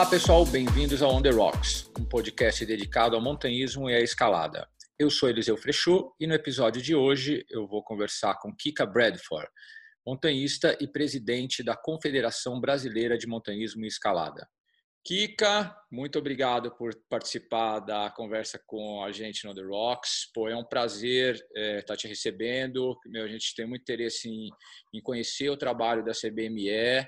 Olá pessoal, bem-vindos ao On The Rocks, um podcast dedicado ao montanhismo e à escalada. Eu sou Eliseu Frechot e no episódio de hoje eu vou conversar com Kika Bradford, montanhista e presidente da Confederação Brasileira de Montanhismo e Escalada. Kika, muito obrigado por participar da conversa com a gente no The Rocks. Pô, é um prazer estar é, tá te recebendo. Meu, a gente tem muito interesse em, em conhecer o trabalho da CBME.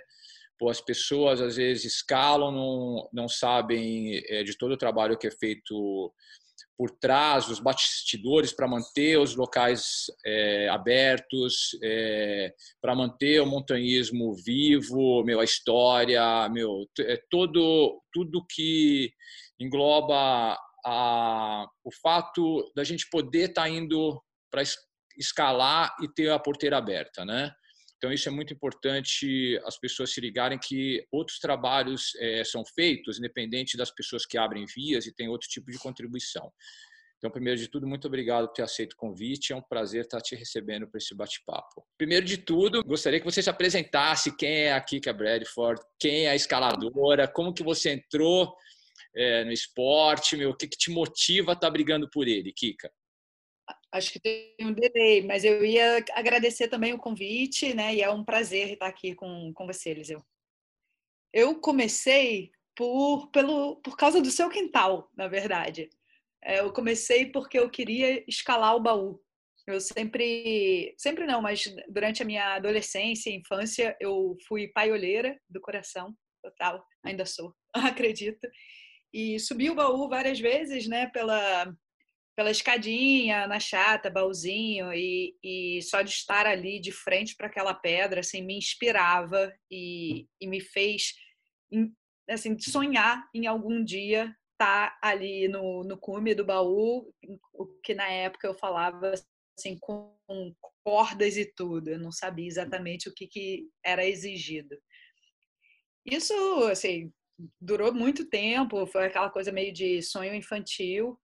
Pô, as pessoas às vezes escalam, não, não sabem é, de todo o trabalho que é feito por trás, os bastidores para manter os locais é, abertos, é, para manter o montanhismo vivo, meu, a história, meu, é todo tudo que engloba a, o fato da gente poder estar tá indo para escalar e ter a porteira aberta, né? Então, isso é muito importante as pessoas se ligarem que outros trabalhos é, são feitos, independente das pessoas que abrem vias e tem outro tipo de contribuição. Então, primeiro de tudo, muito obrigado por ter aceito o convite. É um prazer estar te recebendo para esse bate-papo. Primeiro de tudo, gostaria que você se apresentasse quem é a Kika Bradford, quem é a escaladora, como que você entrou é, no esporte, meu, o que, que te motiva a estar brigando por ele, Kika? Acho que tem um delay, mas eu ia agradecer também o convite, né? E é um prazer estar aqui com, com você, Eliseu. Eu comecei por, pelo, por causa do seu quintal, na verdade. É, eu comecei porque eu queria escalar o baú. Eu sempre, sempre não, mas durante a minha adolescência e infância, eu fui paioleira do coração, total, ainda sou, acredito. E subi o baú várias vezes, né, pela, pela escadinha, na chata, baúzinho, e, e só de estar ali de frente para aquela pedra, assim, me inspirava e, e me fez, assim, sonhar em algum dia estar tá ali no, no cume do baú, o que na época eu falava, assim, com cordas e tudo, eu não sabia exatamente o que, que era exigido. Isso, assim, durou muito tempo, foi aquela coisa meio de sonho infantil,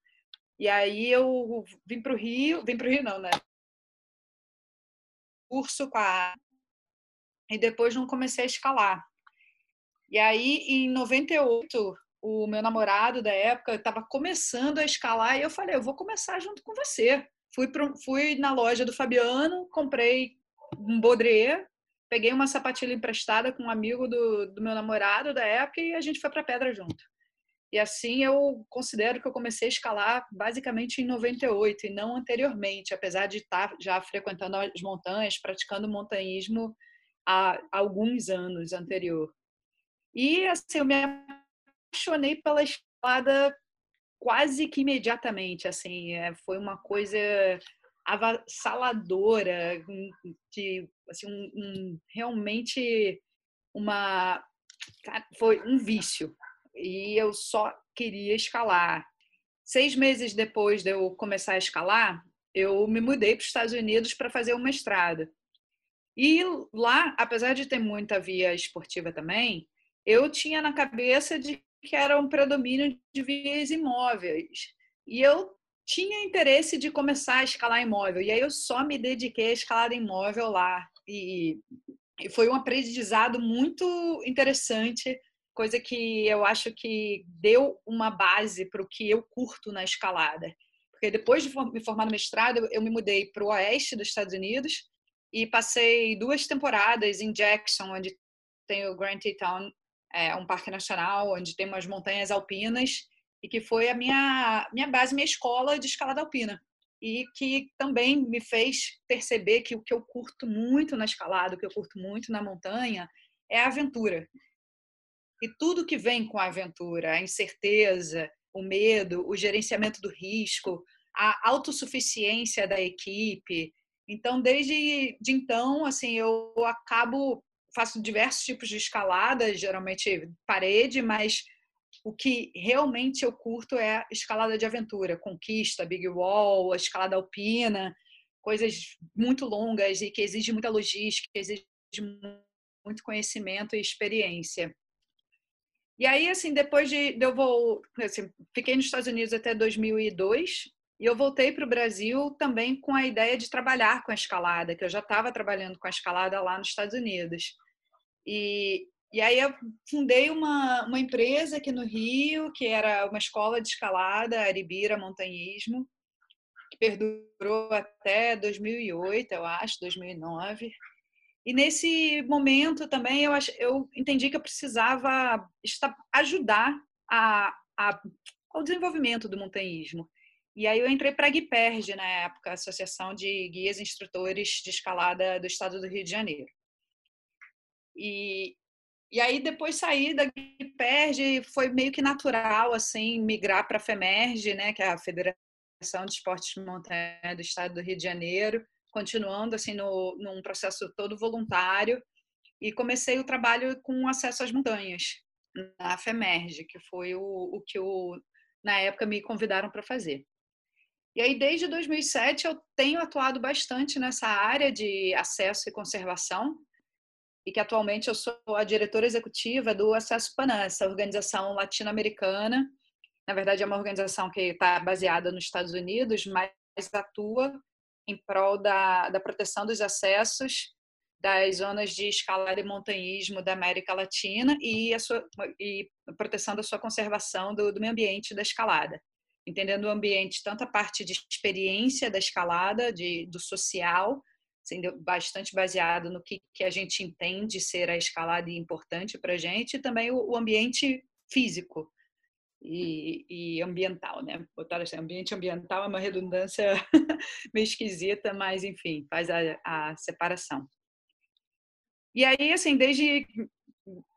e aí eu vim para o Rio, vim para o Rio não, né? Curso com a e depois não comecei a escalar. E aí em 98 o meu namorado da época estava começando a escalar e eu falei, eu vou começar junto com você. Fui pro, fui na loja do Fabiano, comprei um baudrier, peguei uma sapatilha emprestada com um amigo do, do meu namorado da época e a gente foi para Pedra junto. E assim eu considero que eu comecei a escalar basicamente em 98 e não anteriormente, apesar de estar já frequentando as montanhas, praticando montanhismo há alguns anos anterior. E assim, eu me apaixonei pela escalada quase que imediatamente, assim, é, foi uma coisa avassaladora, de assim, um, um, realmente uma foi um vício e eu só queria escalar. Seis meses depois de eu começar a escalar, eu me mudei para os Estados Unidos para fazer uma mestrado. E lá, apesar de ter muita via esportiva também, eu tinha na cabeça de que era um predomínio de vias imóveis. E eu tinha interesse de começar a escalar imóvel. E aí eu só me dediquei a escalar imóvel lá. E foi um aprendizado muito interessante coisa que eu acho que deu uma base para o que eu curto na escalada. Porque depois de me formar no mestrado, eu me mudei para o oeste dos Estados Unidos e passei duas temporadas em Jackson, onde tem o Grand Teton, é, um parque nacional, onde tem umas montanhas alpinas, e que foi a minha, minha base, minha escola de escalada alpina. E que também me fez perceber que o que eu curto muito na escalada, o que eu curto muito na montanha, é a aventura. E tudo que vem com a aventura, a incerteza, o medo, o gerenciamento do risco, a autossuficiência da equipe, Então, desde de então, assim, eu acabo faço diversos tipos de escalada, geralmente parede, mas o que realmente eu curto é escalada de aventura, conquista, big wall, escalada alpina, coisas muito longas e que exigem muita logística, exige muito conhecimento e experiência. E aí, assim, depois de, de eu vou, assim, fiquei nos Estados Unidos até 2002 e eu voltei para o Brasil também com a ideia de trabalhar com a escalada, que eu já estava trabalhando com a escalada lá nos Estados Unidos. E, e aí eu fundei uma, uma empresa aqui no Rio, que era uma escola de escalada, Aribira Montanhismo, que perdurou até 2008, eu acho, 2009. E nesse momento também eu, eu entendi que eu precisava ajudar a, a, ao desenvolvimento do montanhismo. E aí eu entrei para a GUIPERG na época, Associação de Guias e Instrutores de Escalada do Estado do Rio de Janeiro. E, e aí depois saí da GPERG, foi meio que natural assim migrar para a FEMERG, né, que é a Federação de Esportes de Montanha do Estado do Rio de Janeiro, continuando assim no num processo todo voluntário e comecei o trabalho com acesso às montanhas na FEMERG, que foi o, o que o, na época me convidaram para fazer. E aí, desde 2007, eu tenho atuado bastante nessa área de acesso e conservação, e que atualmente eu sou a diretora executiva do Acesso Panam, essa organização latino-americana. Na verdade, é uma organização que está baseada nos Estados Unidos, mas atua em prol da, da proteção dos acessos das zonas de escalada e montanhismo da América Latina e a sua e proteção da sua conservação do, do meio ambiente da escalada, entendendo o ambiente tanto a parte de experiência da escalada, de, do social, sendo bastante baseado no que, que a gente entende ser a escalada importante para a gente, e também o, o ambiente físico e, e, ambiental, né? Botar assim, ambiente ambiental é uma redundância meio esquisita, mas enfim, faz a, a separação. E aí, assim, desde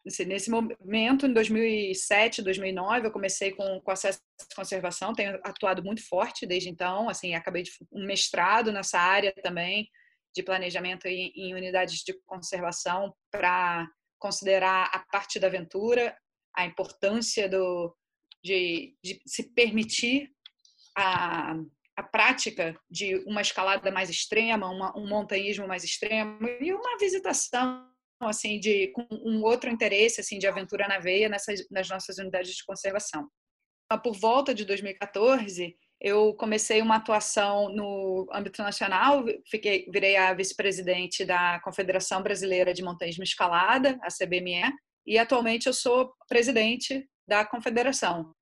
assim, nesse momento, em 2007, 2009, eu comecei com, com acesso à conservação, tenho atuado muito forte desde então, assim, acabei de um mestrado nessa área também, de planejamento em, em unidades de conservação para considerar a parte da aventura, a importância do, de, de se permitir a, a prática de uma escalada mais extrema, uma, um montanhismo mais extremo e uma visitação assim de com um outro interesse assim de aventura na veia nessas nas nossas unidades de conservação. Por volta de 2014, eu comecei uma atuação no âmbito nacional, fiquei, virei a vice-presidente da Confederação Brasileira de Montanhismo Escalada, a CBME, e atualmente eu sou presidente da confederação.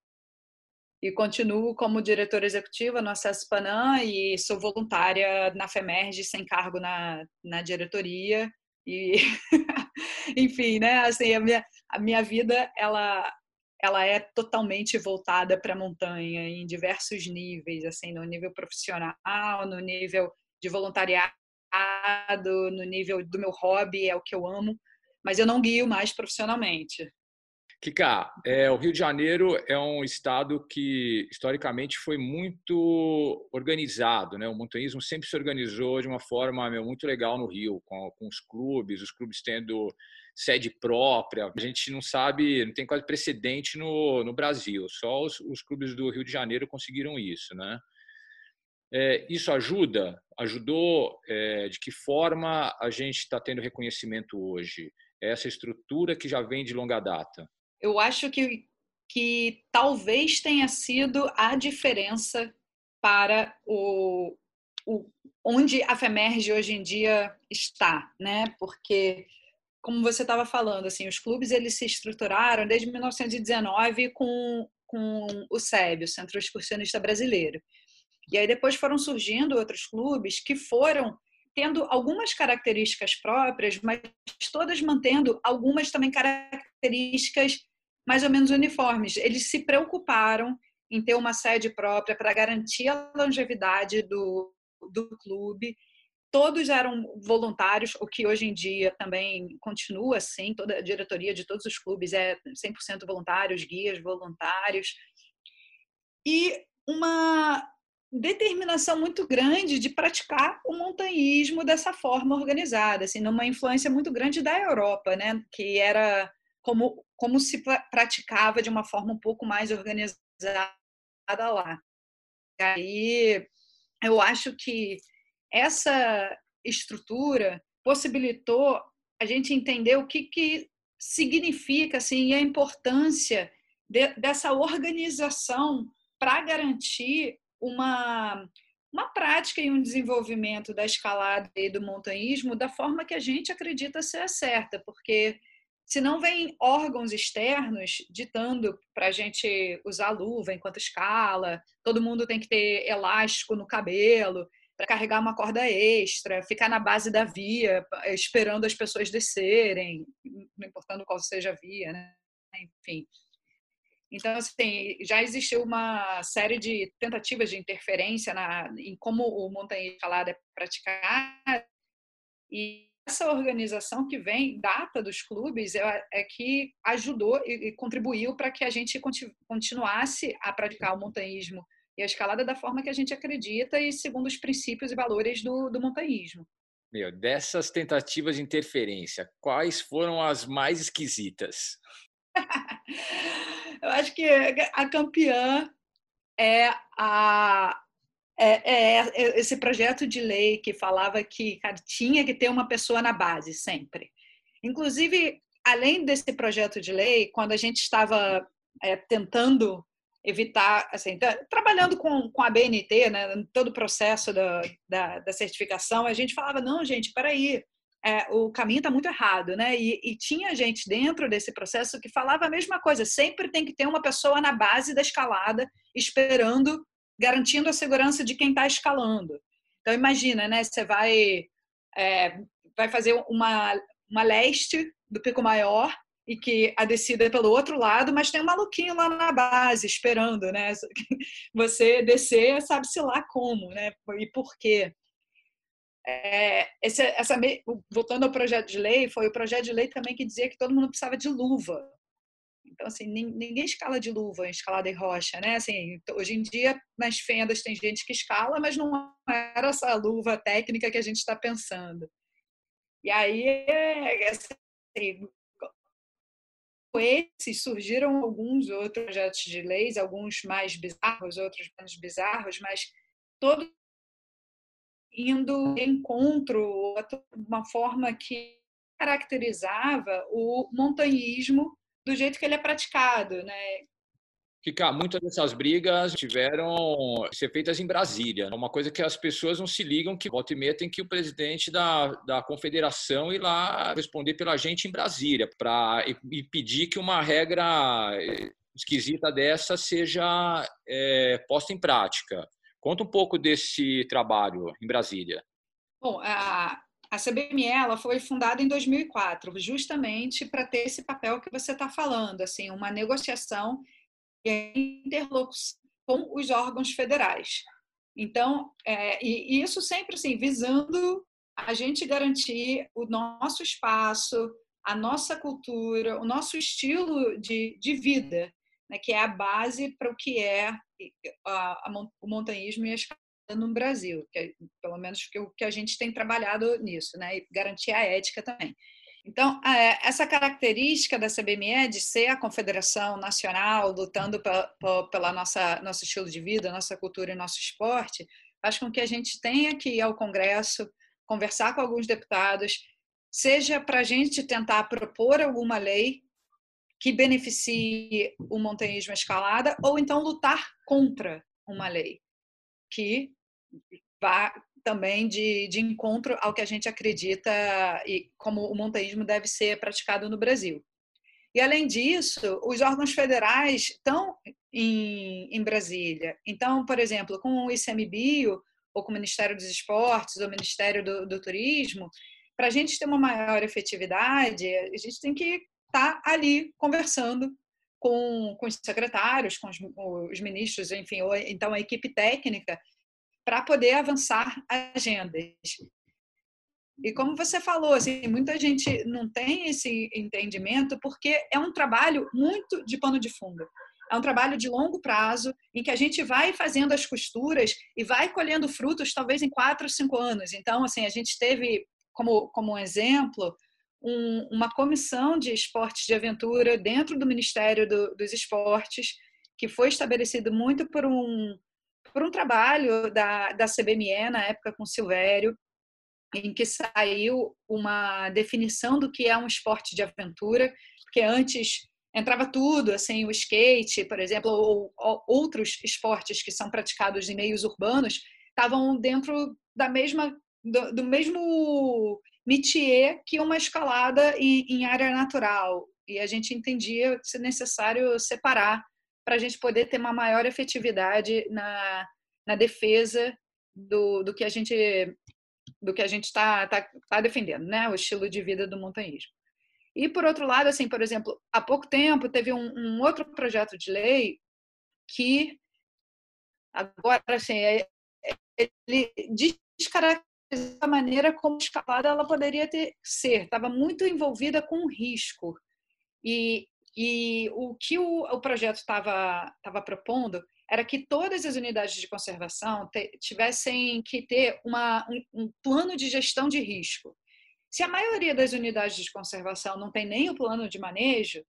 E continuo como diretora executiva no Acesso Panam e sou voluntária na FEMERG, sem cargo na, na diretoria. E, enfim, né, assim, a minha, a minha vida, ela ela é totalmente voltada para a montanha em diversos níveis, assim, no nível profissional, no nível de voluntariado, no nível do meu hobby, é o que eu amo, mas eu não guio mais profissionalmente. Kika, é, o Rio de Janeiro é um estado que historicamente foi muito organizado, né? O montanhismo sempre se organizou de uma forma meu, muito legal no Rio, com, com os clubes, os clubes tendo sede própria. A gente não sabe, não tem quase precedente no, no Brasil. Só os, os clubes do Rio de Janeiro conseguiram isso, né? É, isso ajuda? Ajudou? É, de que forma a gente está tendo reconhecimento hoje? Essa estrutura que já vem de longa data? Eu acho que, que talvez tenha sido a diferença para o, o onde a FEMERGE hoje em dia está, né? Porque como você estava falando, assim, os clubes eles se estruturaram desde 1919 com, com o SEB, o Centro Excursionista Brasileiro. E aí depois foram surgindo outros clubes que foram tendo algumas características próprias, mas todas mantendo algumas também características mais ou menos uniformes. Eles se preocuparam em ter uma sede própria para garantir a longevidade do, do clube todos eram voluntários, o que hoje em dia também continua assim, toda a diretoria de todos os clubes é 100% voluntários, guias voluntários. E uma determinação muito grande de praticar o montanhismo dessa forma organizada, assim, numa influência muito grande da Europa, né, que era como como se praticava de uma forma um pouco mais organizada lá. E aí eu acho que essa estrutura possibilitou a gente entender o que, que significa assim, e a importância de, dessa organização para garantir uma, uma prática e um desenvolvimento da escalada e do montanhismo da forma que a gente acredita ser a certa, porque se não vem órgãos externos ditando para a gente usar luva enquanto escala, todo mundo tem que ter elástico no cabelo para carregar uma corda extra, ficar na base da via esperando as pessoas descerem, não importando qual seja a via, né? enfim. Então, assim, já existiu uma série de tentativas de interferência na, em como o montanhismo escalada é praticado e essa organização que vem, data dos clubes, é, é que ajudou e, contribuiu para que a gente continuasse a praticar o montanhismo e a escalada da forma que a gente acredita e segundo os princípios e valores do, do montanhismo. Meu, dessas tentativas de interferência, quais foram as mais esquisitas? Eu acho que a campeã é a, é, é, é, esse projeto de lei que falava que cara, tinha que ter uma pessoa na base sempre. Inclusive, além desse projeto de lei, quando a gente estava é, tentando evitar, assim, trabalhando com, com a BNT, né, todo o processo da, da, da certificação, a gente falava, não, gente, peraí, é, o caminho está muito errado, né? E, e, tinha gente dentro desse processo que falava a mesma coisa. Sempre tem que ter uma pessoa na base da escalada esperando, garantindo a segurança de quem está escalando. Então imagina, né? Você vai é, vai fazer uma uma leste do pico maior e que a descida é pelo outro lado, mas tem um maluquinho lá na base esperando, né? Você descer, sabe-se lá como, né? E por quê? É, esse, essa, voltando ao projeto de lei, foi o projeto de lei também que dizia que todo mundo precisava de luva. Então, assim, ninguém escala de luva escalada em rocha, né? Assim, hoje em dia, nas fendas tem gente que escala, mas não era essa luva técnica que a gente está pensando. E aí, assim, esses surgiram alguns outros projetos de leis, alguns mais bizarros, outros menos bizarros, mas todos indo encontro uma forma que caracterizava o montanhismo do jeito que ele é praticado, né? Kika, muitas dessas brigas tiveram ser feitas em Brasília. É uma coisa que as pessoas não se ligam que volta e meia tem que o presidente da, da confederação ir lá responder pela gente em Brasília para impedir que uma regra esquisita dessa seja é, posta em prática. Conta um pouco desse trabalho em Brasília. Bom, a, a CBME ela foi fundada em 2004, justamente para ter esse papel que você está falando, assim, uma negociação e interlocução com os órgãos federais. Então, é, e isso sempre assim, visando a gente garantir o nosso espaço, a nossa cultura, o nosso estilo de, de vida, né, que é a base para o que é a, a, o montanhismo e a no Brasil, que é, pelo menos que o que a gente tem trabalhado nisso, né, e garantir a ética também. Então, essa característica da CBME de ser a confederação nacional lutando pela nossa nosso estilo de vida, nossa cultura e nosso esporte, faz com que a gente tenha que ir ao Congresso, conversar com alguns deputados, seja para a gente tentar propor alguma lei que beneficie o montanhismo escalada, ou então lutar contra uma lei que vá também de, de encontro ao que a gente acredita e como o montanhismo deve ser praticado no Brasil. E, além disso, os órgãos federais estão em, em Brasília. Então, por exemplo, com o ICMBio, ou com o Ministério dos Esportes, ou o Ministério do, do Turismo, para a gente ter uma maior efetividade, a gente tem que estar tá ali conversando com, com os secretários, com os, os ministros, enfim, ou então a equipe técnica, para poder avançar agendas. E como você falou, assim, muita gente não tem esse entendimento porque é um trabalho muito de pano de fundo. é um trabalho de longo prazo, em que a gente vai fazendo as costuras e vai colhendo frutos, talvez em quatro, cinco anos. Então, assim, a gente teve como, como um exemplo um, uma comissão de esportes de aventura dentro do Ministério do, dos Esportes, que foi estabelecido muito por um, por um trabalho da, da CBME, na época com Silvério, em que saiu uma definição do que é um esporte de aventura, porque antes entrava tudo, assim, o skate, por exemplo, ou, ou outros esportes que são praticados em meios urbanos, estavam dentro da mesma do, do mesmo métier que uma escalada em, em, área natural. E a gente entendia ser necessário separar para a gente poder ter uma maior efetividade na, na defesa do, do que a gente do que a gente está tá, tá defendendo, né? O estilo de vida do montanhismo. E, por outro lado, assim, por exemplo, há pouco tempo teve um, um outro projeto de lei que agora, assim, é, é, ele descaracteriza a maneira como escalada ela poderia ter ser. Estava muito envolvida com risco. E, e o que o, o projeto estava propondo era que todas as unidades de conservação tivessem que ter uma, um, um plano de gestão de risco. Se a maioria das unidades de conservação não tem nem o plano de manejo,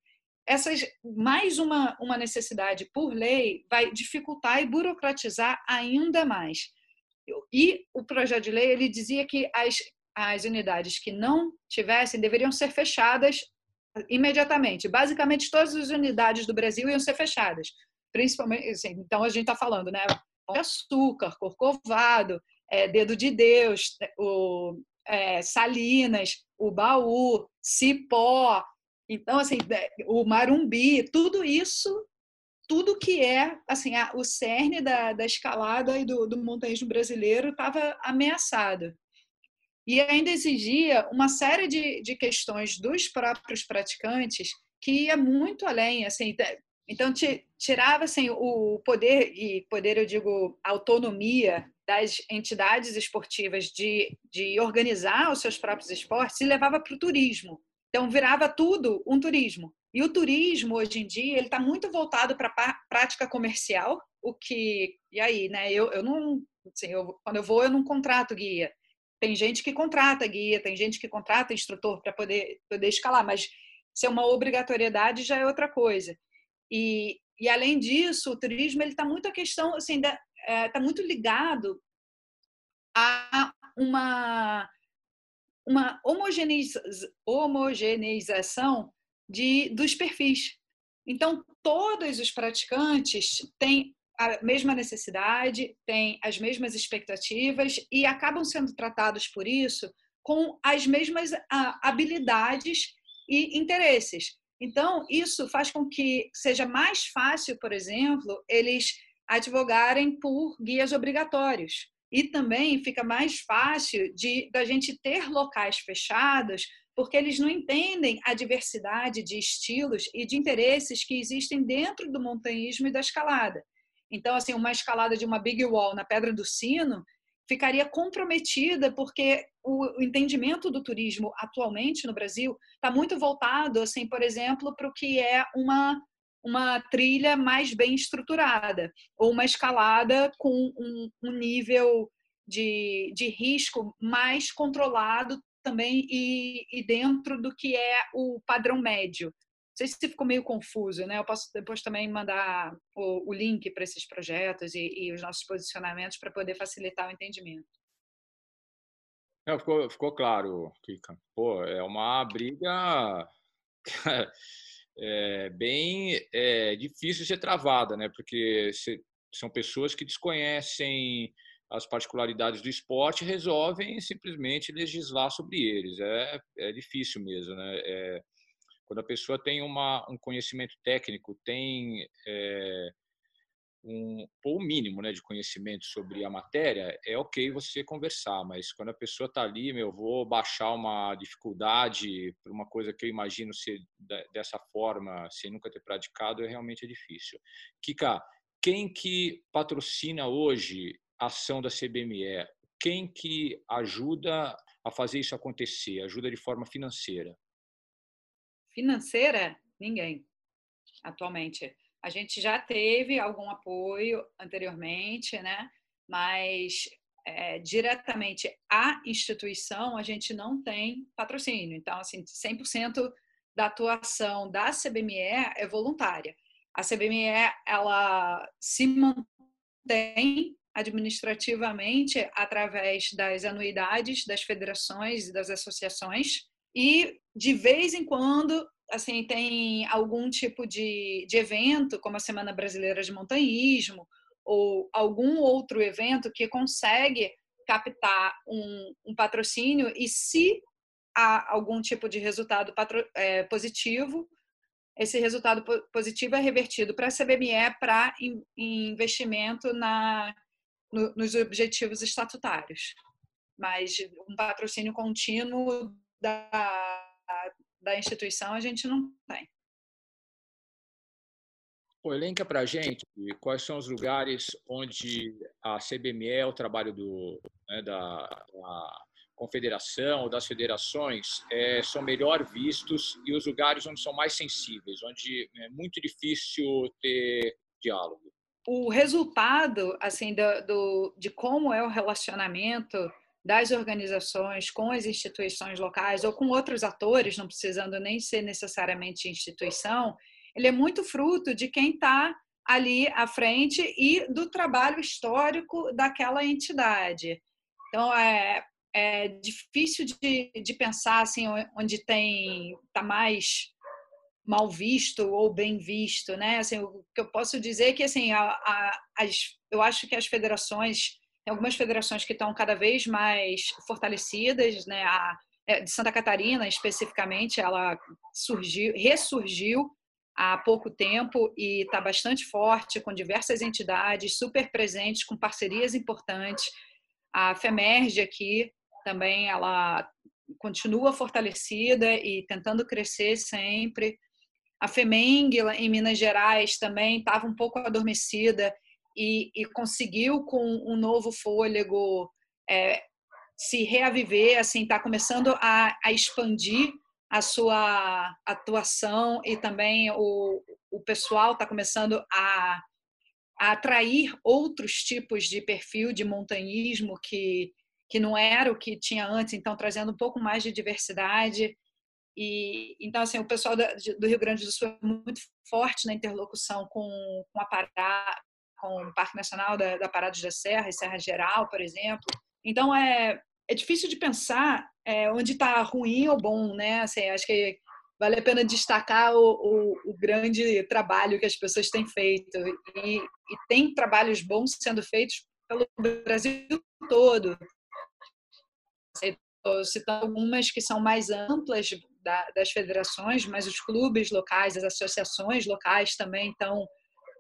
essas mais uma, uma necessidade por lei vai dificultar e burocratizar ainda mais. E o projeto de lei ele dizia que as, as unidades que não tivessem deveriam ser fechadas imediatamente. Basicamente, todas as unidades do Brasil iam ser fechadas principalmente, assim, então a gente está falando, né? Açúcar, corcovado, é, dedo de Deus, o é, Salinas, o baú, cipó, então assim, o marumbi, tudo isso, tudo que é assim a, o cerne da, da escalada e do, do montanhismo brasileiro estava ameaçado. E ainda exigia uma série de, de questões dos próprios praticantes que ia muito além, assim, então, tirava assim, o poder, e poder eu digo autonomia das entidades esportivas de, de organizar os seus próprios esportes e levava para o turismo. Então, virava tudo um turismo. E o turismo, hoje em dia, ele está muito voltado para a prática comercial, o que... E aí, né? Eu, eu não... Assim, eu, quando eu vou, eu não contrato guia. Tem gente que contrata guia, tem gente que contrata instrutor para poder, poder escalar, mas ser uma obrigatoriedade já é outra coisa. E, e além disso, o turismo ele está muito a questão, assim, está é, tá muito ligado a uma uma homogeneiza, homogeneização de, dos perfis. Então, todos os praticantes têm a mesma necessidade, têm as mesmas expectativas e acabam sendo tratados por isso com as mesmas habilidades e interesses. Então, isso faz com que seja mais fácil, por exemplo, eles advogarem por guias obrigatórios. E também fica mais fácil de da gente ter locais fechados, porque eles não entendem a diversidade de estilos e de interesses que existem dentro do montanhismo e da escalada. Então, assim, uma escalada de uma big wall na Pedra do Sino ficaria comprometida porque o entendimento do turismo atualmente no Brasil está muito voltado, assim, por exemplo, para o que é uma uma trilha mais bem estruturada ou uma escalada com um, um nível de, de risco mais controlado também e, e dentro do que é o padrão médio sei se ficou meio confuso, né? Eu posso depois também mandar o, o link para esses projetos e, e, os nossos posicionamentos para poder facilitar o entendimento. Ficou, ficou claro, Kika. Pô, é uma briga é, bem é, difícil de ser travada, né? Porque se, são pessoas que desconhecem as particularidades do esporte resolvem simplesmente legislar sobre eles. É, é difícil mesmo, né? É, quando a pessoa tem uma, um conhecimento técnico, tem é, um o mínimo né, de conhecimento sobre a matéria, é ok você conversar, mas quando a pessoa está ali, meu, vou baixar uma dificuldade para uma coisa que eu imagino ser dessa forma, sem nunca ter praticado, é realmente é difícil. Kika, quem que patrocina hoje a ação da CBME? Quem que ajuda a fazer isso acontecer? Ajuda de forma financeira? Financeira, ninguém, atualmente. A gente já teve algum apoio anteriormente, né? mas é, diretamente à instituição a gente não tem patrocínio. Então, assim, 100% da atuação da CBME é voluntária. A CBME ela se mantém administrativamente através das anuidades das federações e das associações e de vez em quando assim tem algum tipo de, de evento como a Semana Brasileira de Montanhismo ou algum outro evento que consegue captar um, um patrocínio e se há algum tipo de resultado patro, é, positivo esse resultado positivo é revertido para a CBME para investimento na, no, nos objetivos estatutários. Mas um patrocínio contínuo da, da instituição a gente não tem. Pô, elenca para a gente quais são os lugares onde a CBME, o trabalho do, né, da, da confederação ou das federações é, são melhor vistos e os lugares onde são mais sensíveis, onde é muito difícil ter diálogo. O resultado assim do, do, de como é o relacionamento das organizações com as instituições locais ou com outros atores, não precisando nem ser necessariamente instituição, ele é muito fruto de quem está ali à frente e do trabalho histórico daquela entidade. Então, é, é difícil de, de pensar assim onde tem está mais mal visto ou bem visto, né? Assim, o que eu posso dizer é que assim a, a, as, eu acho que as federações tem algumas federações que estão cada vez mais fortalecidas, né? A é, de Santa Catarina especificamente, ela surgiu, ressurgiu há pouco tempo e está bastante forte, com diversas entidades super presentes, com parcerias importantes. A FEMERGE aqui também ela continua fortalecida e tentando crescer sempre. A FEMENG, em Minas Gerais, também estava um pouco adormecida e, e, conseguiu, com um novo fôlego, é, se reaviver, assim, está começando a, a, expandir a sua atuação e também o, o pessoal está começando a, a atrair outros tipos de perfil de montanhismo que que não era o que tinha antes, então trazendo um pouco mais de diversidade. E então assim, o pessoal do Rio Grande do Sul é muito forte na interlocução com, com a Pará, com o Parque Nacional da, da Parada da Serra e Serra Geral, por exemplo. Então é é difícil de pensar é, onde está ruim ou bom, né? Assim, acho que vale a pena destacar o, o, o, grande trabalho que as pessoas têm feito e, e tem trabalhos bons sendo feitos pelo Brasil todo citando algumas que são mais amplas das federações, mas os clubes locais, as associações locais também estão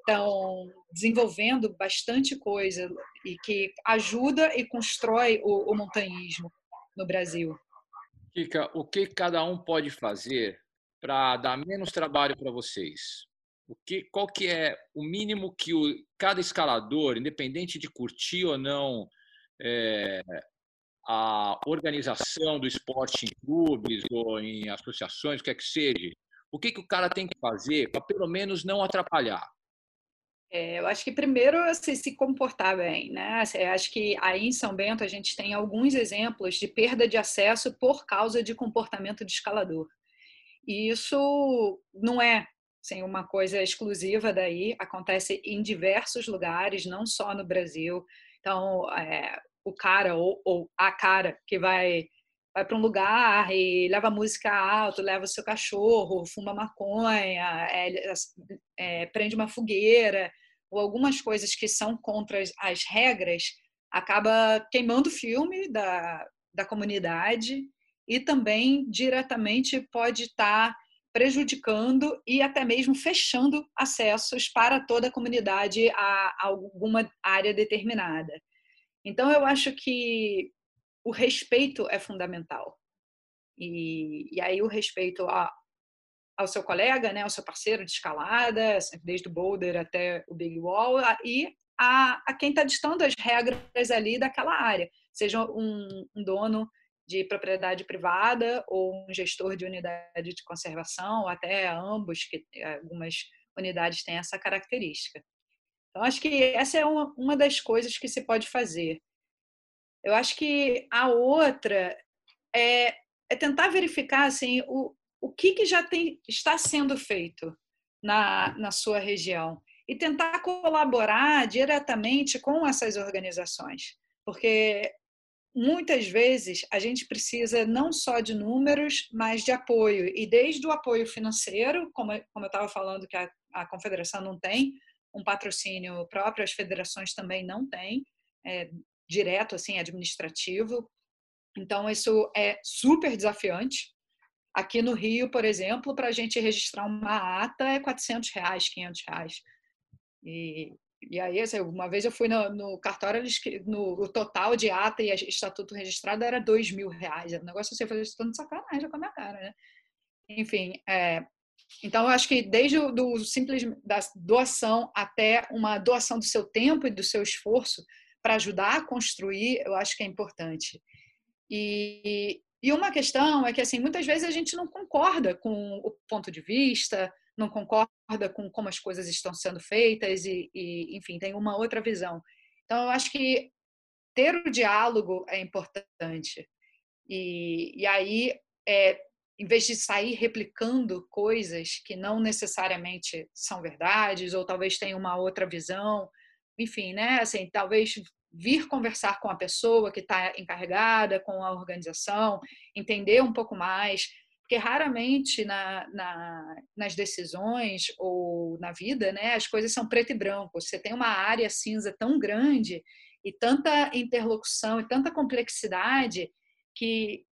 estão desenvolvendo bastante coisa e que ajuda e constrói o, o montanhismo no Brasil. Kika, o que cada um pode fazer para dar menos trabalho para vocês? O que, qual que é o mínimo que o, cada escalador, independente de curtir ou não é, a organização do esporte em clubes ou em associações, o que é que seja, o que, que o cara tem que fazer para pelo menos não atrapalhar? É, eu acho que primeiro assim, se comportar bem, né? Assim, eu acho que aí em São Bento a gente tem alguns exemplos de perda de acesso por causa de comportamento de escalador. E isso não é assim, uma coisa exclusiva daí, acontece em diversos lugares, não só no Brasil. Então, é, o cara ou, ou a cara que vai vai para um lugar e leva música alto, leva o seu cachorro, fuma maconha, é, é, prende uma fogueira, ou algumas coisas que são contra as, as regras, acaba queimando o filme da, da comunidade e também diretamente pode estar prejudicando e até mesmo fechando acessos para toda a comunidade a alguma área determinada. Então, eu acho que o respeito é fundamental. E, e aí, o respeito a, ao seu colega, né, ao seu parceiro de escalada, desde o boulder até o big wall, e a, a quem está ditando as regras ali daquela área, seja um, um dono de propriedade privada ou um gestor de unidade de conservação, até ambos, que algumas unidades têm essa característica. Então, acho que essa é uma, uma das coisas que se pode fazer. Eu acho que a outra é, é tentar verificar assim, o, o que, que já tem, está sendo feito na, na sua região e tentar colaborar diretamente com essas organizações, porque muitas vezes a gente precisa não só de números, mas de apoio, e desde o apoio financeiro, como, como eu estava falando que a, a confederação não tem, um patrocínio próprio, as federações também não têm, é, direto, assim, administrativo. Então, isso é super desafiante. Aqui no Rio, por exemplo, para a gente registrar uma ata é 400 reais, 500 reais. E, e aí, assim, uma vez eu fui no, no cartório, no, o total de ata e estatuto registrado era 2 mil reais. O negócio assim, eu falei, estou de sacanagem com a minha cara, né? Enfim, é, então, eu acho que desde o simples da doação até uma doação do seu tempo e do seu esforço para ajudar a construir, eu acho que é importante. E, e uma questão é que, assim, muitas vezes a gente não concorda com o ponto de vista, não concorda com como as coisas estão sendo feitas e, e enfim, tem uma outra visão. Então, eu acho que ter o diálogo é importante. E, e aí, é, em vez de sair replicando coisas que não necessariamente são verdades, ou talvez tenham uma outra visão, enfim, né? Assim, talvez vir conversar com a pessoa que está encarregada, com a organização, entender um pouco mais, porque raramente na, na, nas decisões ou na vida, né, as coisas são preto e branco. Você tem uma área cinza tão grande e tanta interlocução e tanta complexidade que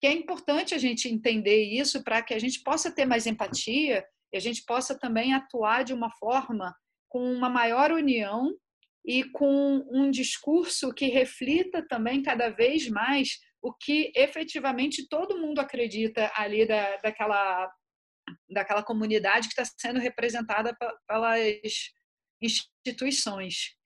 que é importante a gente entender isso para que a gente possa ter mais empatia e a gente possa também atuar de uma forma com uma maior união e com um discurso que reflita também cada vez mais o que efetivamente todo mundo acredita ali da, daquela, daquela comunidade que está sendo representada pelas instituições.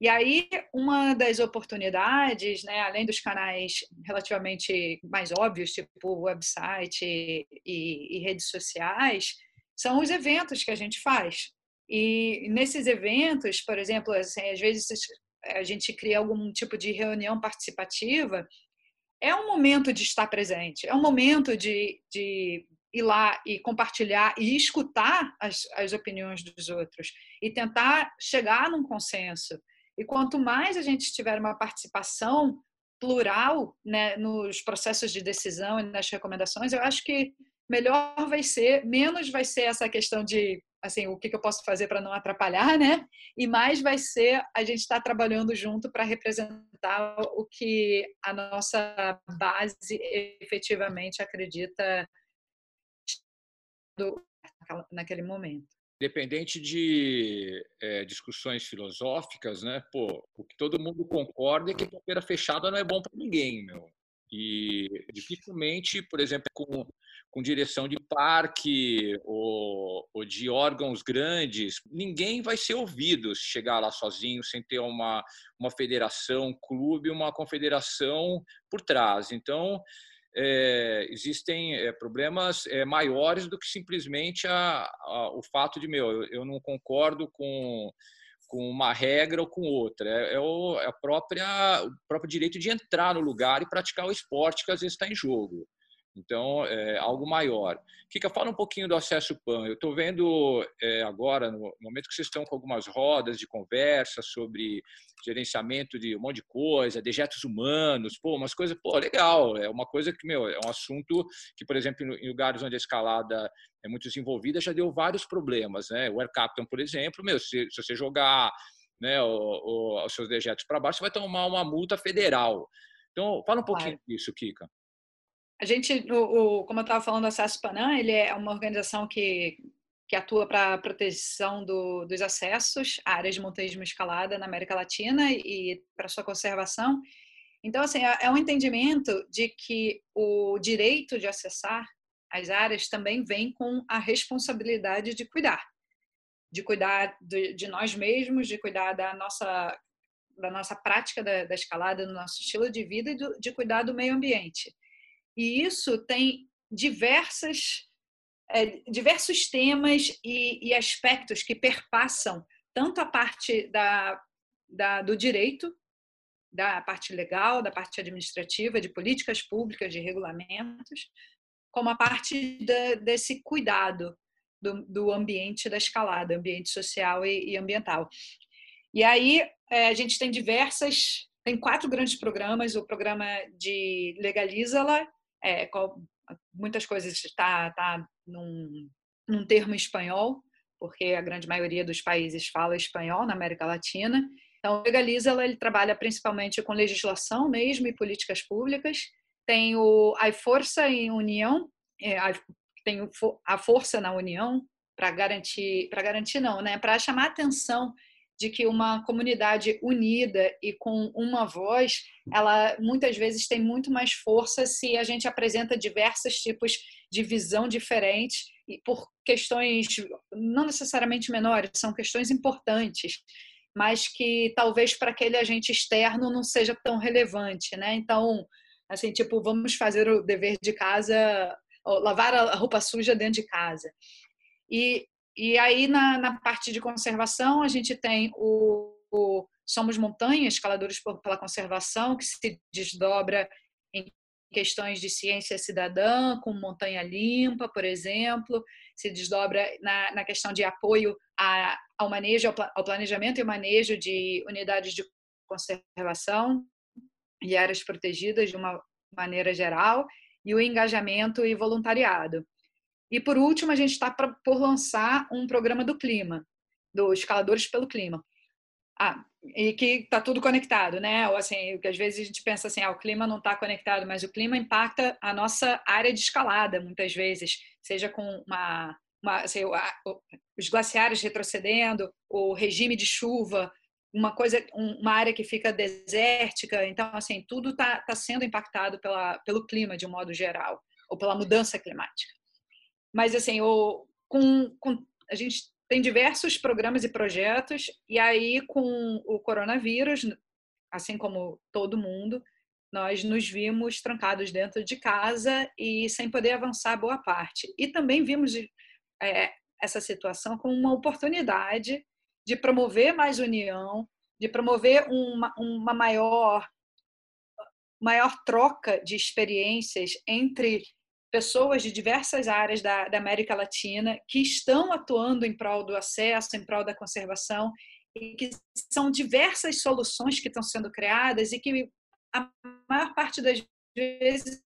E aí, uma das oportunidades, né, além dos canais relativamente mais óbvios, tipo website e, e, redes sociais, são os eventos que a gente faz. E nesses eventos, por exemplo, assim, às vezes a gente cria algum tipo de reunião participativa, é um momento de estar presente, é um momento de, de ir lá e compartilhar e escutar as, as opiniões dos outros e tentar chegar num consenso. E quanto mais a gente tiver uma participação plural né, nos processos de decisão e nas recomendações, eu acho que melhor vai ser, menos vai ser essa questão de assim o que, eu posso fazer para não atrapalhar, né? E mais vai ser a gente estar tá trabalhando junto para representar o que a nossa base efetivamente acredita naquele momento independente de é, discussões filosóficas, né? Pô, o que todo mundo concorda é que a feira fechada não é bom para ninguém, meu. E dificilmente, por exemplo, com, com direção de parque ou, ou, de órgãos grandes, ninguém vai ser ouvido se chegar lá sozinho, sem ter uma, uma federação, um clube, uma confederação por trás. Então, é, existem é, problemas é, maiores do que simplesmente a, a, o fato de, meu, eu, não concordo com, com uma regra ou com outra. É, é o, é a própria, o próprio direito de entrar no lugar e praticar o esporte que às vezes está em jogo. Então, é algo maior. Kika, fala um pouquinho do acesso PAN. Eu estou vendo é, agora, no momento que vocês estão com algumas rodas de conversa sobre gerenciamento de um monte de coisa, dejetos humanos, pô, umas coisas, pô, legal. É uma coisa que, meu, é um assunto que, por exemplo, em lugares onde a escalada é muito desenvolvida, já deu vários problemas, né? O Air Captain, por exemplo, meu, se, se você jogar né, o, o, os seus dejetos para baixo, você vai tomar uma multa federal. Então, fala um pouquinho claro. disso, Kika. A gente, o, o como eu estava falando, a SASPANAM, ele é uma organização que, que atua para a proteção do, dos acessos à áreas de montanhismo escalada na América Latina e para sua conservação. Então, assim, é, é um entendimento de que o direito de acessar as áreas também vem com a responsabilidade de cuidar, de cuidar de, de nós mesmos, de cuidar da nossa da nossa prática da, da escalada, do nosso estilo de vida e do, de cuidar do meio ambiente. E isso tem diversas é, diversos temas e, e, aspectos que perpassam tanto a parte da, da, do direito, da parte legal, da parte administrativa, de políticas públicas, de regulamentos, como a parte da, desse cuidado do, do, ambiente da escalada, ambiente social e, e ambiental. E aí é, a gente tem diversas, tem quatro grandes programas. O programa de Legaliza-la, é, muitas coisas está tá num, num termo espanhol, porque a grande maioria dos países fala espanhol na América Latina. Então, Legaliza-la, ele trabalha principalmente com legislação mesmo e políticas públicas. Tem o A Força em União, é, tem a Força na União, para garantir, para garantir não, né? Para chamar atenção de que uma comunidade unida e com uma voz, ela muitas vezes tem muito mais força se a gente apresenta diversos tipos de visão diferentes e por questões não necessariamente menores, são questões importantes, mas que talvez para aquele agente externo não seja tão relevante, né? Então, assim, tipo, vamos fazer o dever de casa, lavar a roupa suja dentro de casa. E e aí, na, na parte de conservação, a gente tem o, o Somos Montanha, Escaladores pela Conservação, que se desdobra em questões de ciência cidadã, com Montanha Limpa, por exemplo, se desdobra na, na questão de apoio a, ao manejo, ao planejamento e manejo de unidades de conservação e áreas protegidas de uma maneira geral, e o engajamento e voluntariado. E por último, a gente está por lançar um programa do clima, dos escaladores pelo clima. Ah, e que está tudo conectado, né? Ou assim, que às vezes a gente pensa assim, ah, o clima não está conectado, mas o clima impacta a nossa área de escalada, muitas vezes, seja com uma, uma assim, os glaciares retrocedendo, o regime de chuva, uma coisa, uma área que fica desértica. Então, assim, tudo está tá sendo impactado pela, pelo clima de um modo geral, ou pela mudança climática. Mas, assim, o, com, com, a gente tem diversos programas e projetos, e aí, com o coronavírus, assim como todo mundo, nós nos vimos trancados dentro de casa e sem poder avançar boa parte. E também vimos é, essa situação como uma oportunidade de promover mais união, de promover uma, uma maior, maior troca de experiências entre pessoas de diversas áreas da, da, América Latina que estão atuando em prol do acesso, em prol da conservação, e que são diversas soluções que estão sendo criadas e que a maior parte das vezes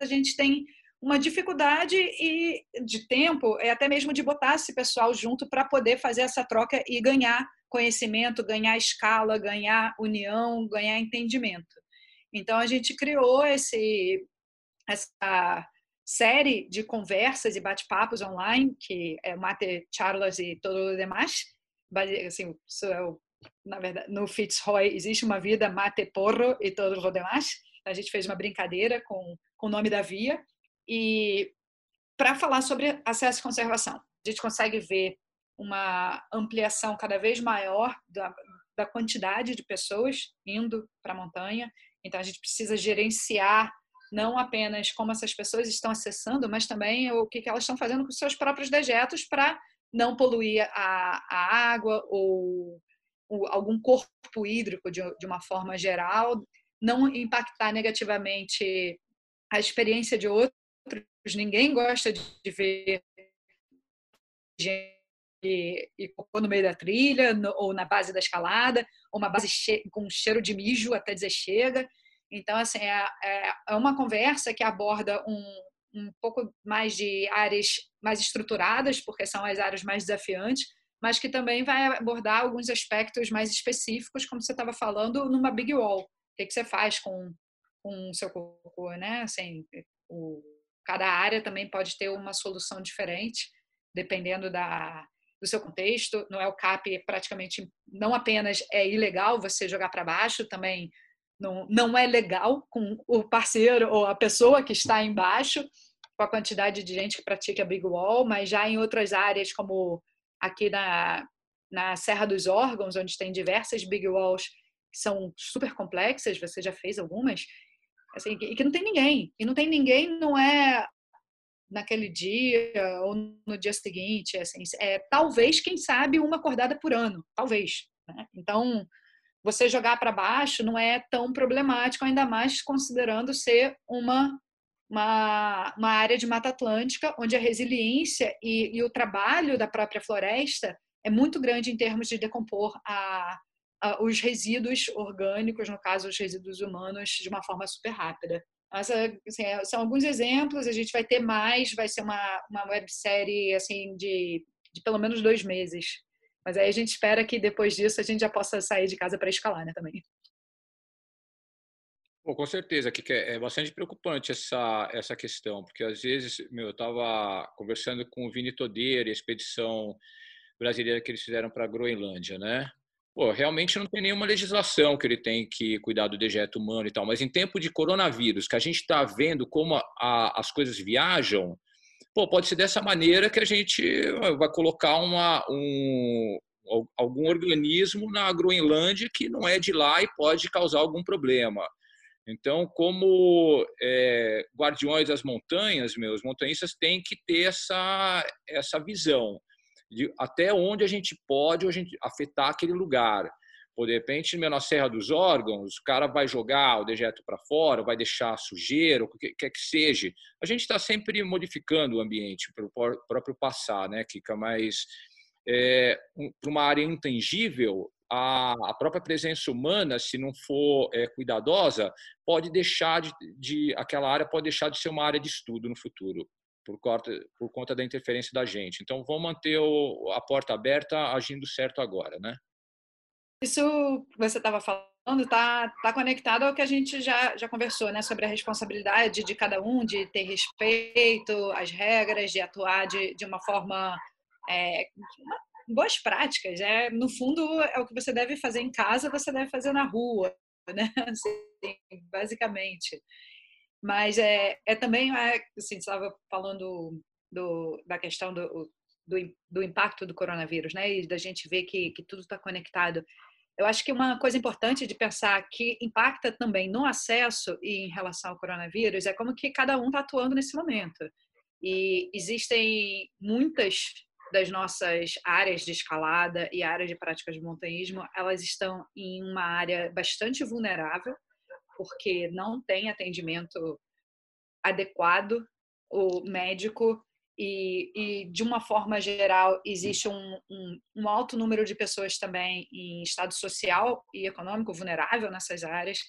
a gente tem uma dificuldade e de tempo, é até mesmo de botar esse pessoal junto para poder fazer essa troca e ganhar conhecimento, ganhar escala, ganhar união, ganhar entendimento. Então a gente criou esse essa série de conversas e bate-papos online, que é Mate, Charlas e todo o demais. Assim, na verdade, no Fitzroy existe uma vida Mate, Porro e todo o demais. A gente fez uma brincadeira com, com o nome da via. E para falar sobre acesso e conservação, a gente consegue ver uma ampliação cada vez maior da, da quantidade de pessoas indo para a montanha. Então, a gente precisa gerenciar não apenas como essas pessoas estão acessando, mas também o que elas estão fazendo com seus próprios dejetos para não poluir a, a água ou, ou, algum corpo hídrico de, de uma forma geral, não impactar negativamente a experiência de outros. Ninguém gosta de ver gente e, cocô no meio da trilha, no, ou na base da escalada, ou uma base com cheiro de mijo até dizer chega. Então, assim, é, é, é uma conversa que aborda um, um pouco mais de áreas mais estruturadas, porque são as áreas mais desafiantes, mas que também vai abordar alguns aspectos mais específicos, como você estava falando, numa big wall. O que, que você faz com o seu cocô, né? Assim, o, cada área também pode ter uma solução diferente, dependendo da, do seu contexto. No El Cap, praticamente não apenas é ilegal você jogar para baixo, também não, não é legal com o parceiro ou a pessoa que está embaixo, com a quantidade de gente que pratica Big Wall, mas já em outras áreas, como aqui na, na Serra dos Órgãos, onde tem diversas Big Walls que são super complexas, você já fez algumas, assim, e que não tem ninguém. E não tem ninguém não é naquele dia ou no dia seguinte. Assim, é, talvez, quem sabe, uma acordada por ano. Talvez. Né? Então, você jogar para baixo não é tão problemático, ainda mais considerando ser uma, uma, uma área de Mata Atlântica, onde a resiliência e, e o trabalho da própria floresta é muito grande em termos de decompor a, a, os resíduos orgânicos, no caso, os resíduos humanos, de uma forma super rápida. Essa, assim, é, são alguns exemplos, a gente vai ter mais, vai ser uma, uma websérie assim, de, de pelo menos dois meses. Mas aí a gente espera que depois disso a gente já possa sair de casa para escalar, né, também. Bom, com certeza, que é bastante preocupante essa, essa questão, porque às vezes, meu, eu estava conversando com o Vini Todeira e a expedição brasileira que eles fizeram para a Groenlândia, né? Pô, realmente não tem nenhuma legislação que ele tem que cuidar do dejeto humano e tal, mas em tempo de coronavírus, que a gente está vendo como a, a, as coisas viajam, pô, pode ser dessa maneira que a gente vai colocar uma, um, algum organismo na Groenlândia que não é de lá e pode causar algum problema. Então, como é, guardiões das montanhas, meus montanhistas têm que ter essa, essa visão de até onde a gente pode a gente afetar aquele lugar. Por de repente, na Serra dos Órgãos, o cara vai jogar o dejeto para fora, vai deixar sujeira, o que quer que seja. A gente está sempre modificando o ambiente para o próprio passar, né, Kika? Mas é, um, para uma área intangível, a, a, própria presença humana, se não for é, cuidadosa, pode deixar de, de, aquela área pode deixar de ser uma área de estudo no futuro por conta, por conta da interferência da gente. Então, vamos manter o, a porta aberta, agindo certo agora, né? Isso que você estava falando está tá conectado ao que a gente já, já conversou, né? Sobre a responsabilidade de cada um, de ter respeito às regras, de atuar de, de uma forma... É, boas práticas. É, no fundo, é o que você deve fazer em casa, você deve fazer na rua, né? Assim, basicamente. Mas é, é também, é, assim, estava falando do, da questão do, do, do, impacto do coronavírus, né? E da gente ver que, que tudo está conectado. Eu acho que uma coisa importante de pensar que impacta também no acesso e em relação ao coronavírus é como que cada um está atuando nesse momento. E existem muitas das nossas áreas de escalada e áreas de práticas de montanhismo, elas estão em uma área bastante vulnerável, porque não tem atendimento adequado, o médico, e, e de uma forma geral existe um, um, um, alto número de pessoas também em estado social e econômico vulnerável nessas áreas.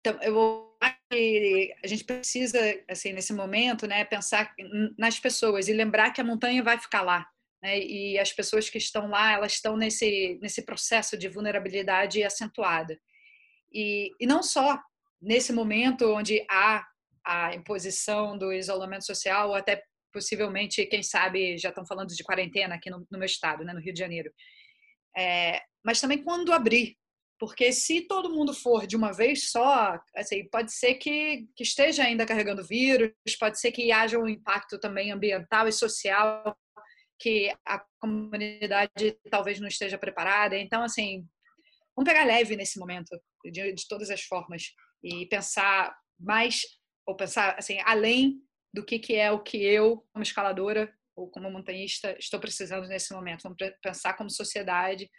Então, eu acho que a gente precisa, assim, nesse momento, né, pensar nas pessoas e lembrar que a montanha vai ficar lá. Né, e as pessoas que estão lá, elas estão nesse, nesse processo de vulnerabilidade acentuada. E, e não só nesse momento onde há a imposição do isolamento social, ou até possivelmente, quem sabe, já estão falando de quarentena aqui no, no meu estado, né, no Rio de Janeiro. É, mas também quando abrir, porque se todo mundo for de uma vez só, assim, pode ser que, que esteja ainda carregando vírus, pode ser que haja um impacto também ambiental e social que a comunidade talvez não esteja preparada. Então, assim, vamos pegar leve nesse momento, de, de todas as formas e pensar mais ou pensar assim além do que que é o que eu como escaladora ou como montanhista estou precisando nesse momento. Vamos pensar como sociedade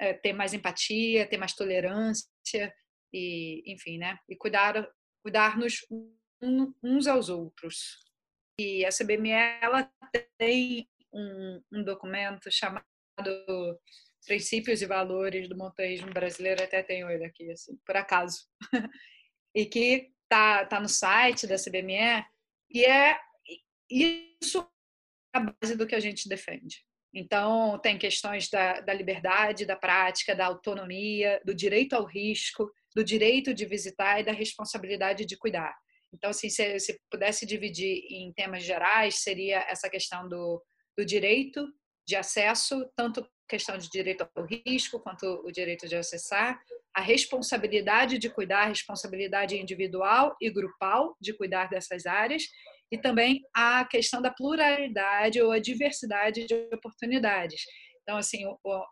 é, ter mais empatia ter mais tolerância e enfim né e cuidar cuidar-nos uns aos outros. E a CBME ela tem um, um documento chamado Princípios e Valores do Montanhismo Brasileiro até tenho ele aqui assim por acaso. E que tá, tá no site da CBME, e é isso é a base do que a gente defende. Então, tem questões da, da liberdade, da prática, da autonomia, do direito ao risco, do direito de visitar e da responsabilidade de cuidar. Então, assim, se, se pudesse dividir em temas gerais, seria essa questão do, do direito de acesso, tanto questão de direito ao risco quanto o direito de acessar, a responsabilidade de cuidar, a responsabilidade individual e grupal de cuidar dessas áreas, e também a questão da pluralidade ou a diversidade de oportunidades. Então, assim,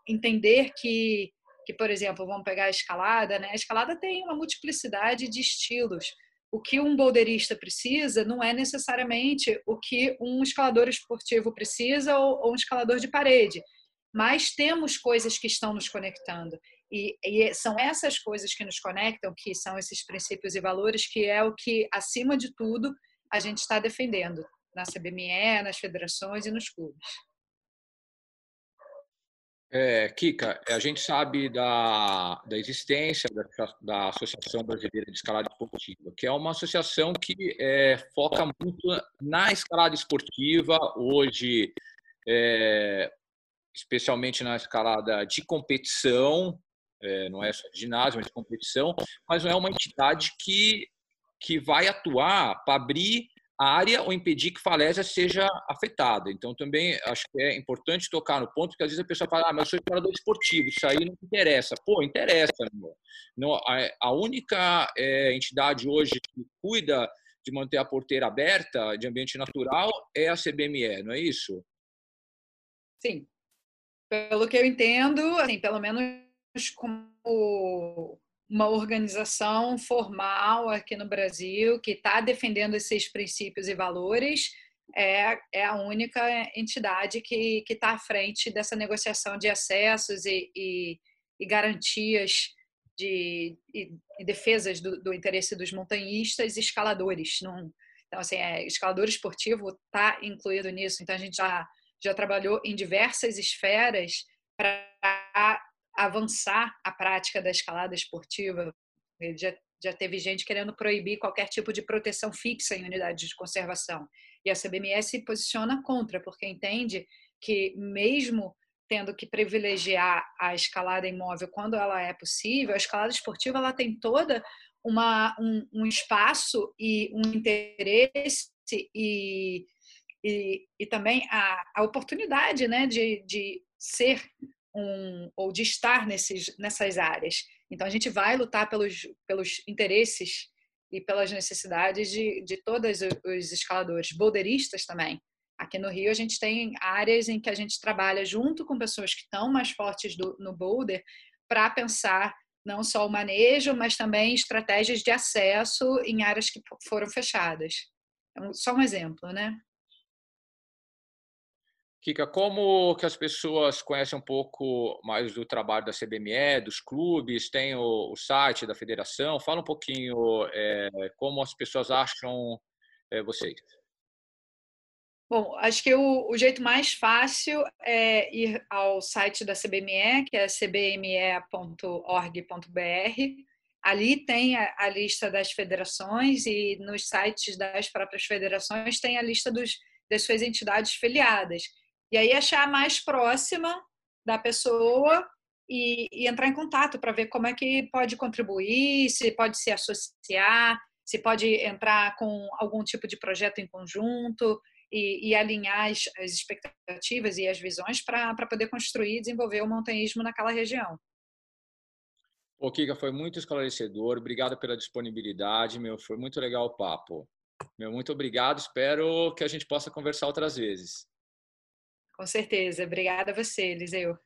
entender que, que por exemplo, vamos pegar a escalada, né? A escalada tem uma multiplicidade de estilos. o que um boulderista precisa não é necessariamente o que um escalador esportivo precisa ou, ou um escalador de parede, mas temos coisas que estão nos conectando. E, e, são essas coisas que nos conectam, que são esses princípios e valores, que é o que, acima de tudo, a gente está defendendo na CBME, nas federações e nos clubes. É, Kika, a gente sabe da, da existência da, da, Associação Brasileira de Escalada Esportiva, que é uma associação que é, foca muito na escalada esportiva, hoje, é, especialmente na escalada de competição, é, não é só de ginásio, mas de competição, mas não é uma entidade que, que vai atuar para abrir área ou impedir que falésia seja afetada. Então, também acho que é importante tocar no ponto que às vezes a pessoa fala, ah, mas eu sou jogador esportivo, isso aí não interessa. Pô, interessa. Não, a, a única é, entidade hoje que cuida de manter a porteira aberta de ambiente natural é a CBME, não é isso? Sim. Pelo que eu entendo, assim, pelo menos como uma organização formal aqui no Brasil que está defendendo esses princípios e valores é, é a única entidade que está à frente dessa negociação de acessos e, e, e garantias de e, e defesas do, do, interesse dos montanhistas e escaladores. Não, então, assim, é, escalador esportivo está incluído nisso. Então, a gente já, já trabalhou em diversas esferas para avançar a prática da escalada esportiva. Já, já teve gente querendo proibir qualquer tipo de proteção fixa em unidades de conservação. E a CBMS se posiciona contra, porque entende que, mesmo tendo que privilegiar a escalada imóvel quando ela é possível, a escalada esportiva ela tem toda uma, um, um espaço e um interesse e, e, e também a, a oportunidade né, de, de ser um, ou de estar nesses, nessas áreas. Então, a gente vai lutar pelos, pelos interesses e pelas necessidades de, de todos os escaladores, boulderistas também. Aqui no Rio, a gente tem áreas em que a gente trabalha junto com pessoas que estão mais fortes do, no boulder para pensar não só o manejo, mas também estratégias de acesso em áreas que foram fechadas. Então, só um exemplo, né? Kika, como que as pessoas conhecem um pouco mais do trabalho da CBME, dos clubes, tem o, o site da federação? Fala um pouquinho é, como as pessoas acham é, vocês. Bom, acho que o, o, jeito mais fácil é ir ao site da CBME, que é cbme.org.br. Ali tem a, a lista das federações e nos sites das próprias federações tem a lista dos, das suas entidades filiadas. E aí achar a mais próxima da pessoa e, e entrar em contato para ver como é que pode contribuir, se pode se associar, se pode entrar com algum tipo de projeto em conjunto e, e alinhar as, as, expectativas e as visões para poder construir e desenvolver o montanhismo naquela região. Ô, Kika, foi muito esclarecedor. Obrigado pela disponibilidade, meu. Foi muito legal o papo. Meu, muito obrigado. Espero que a gente possa conversar outras vezes. Com certeza. Obrigada a você, Eliseu.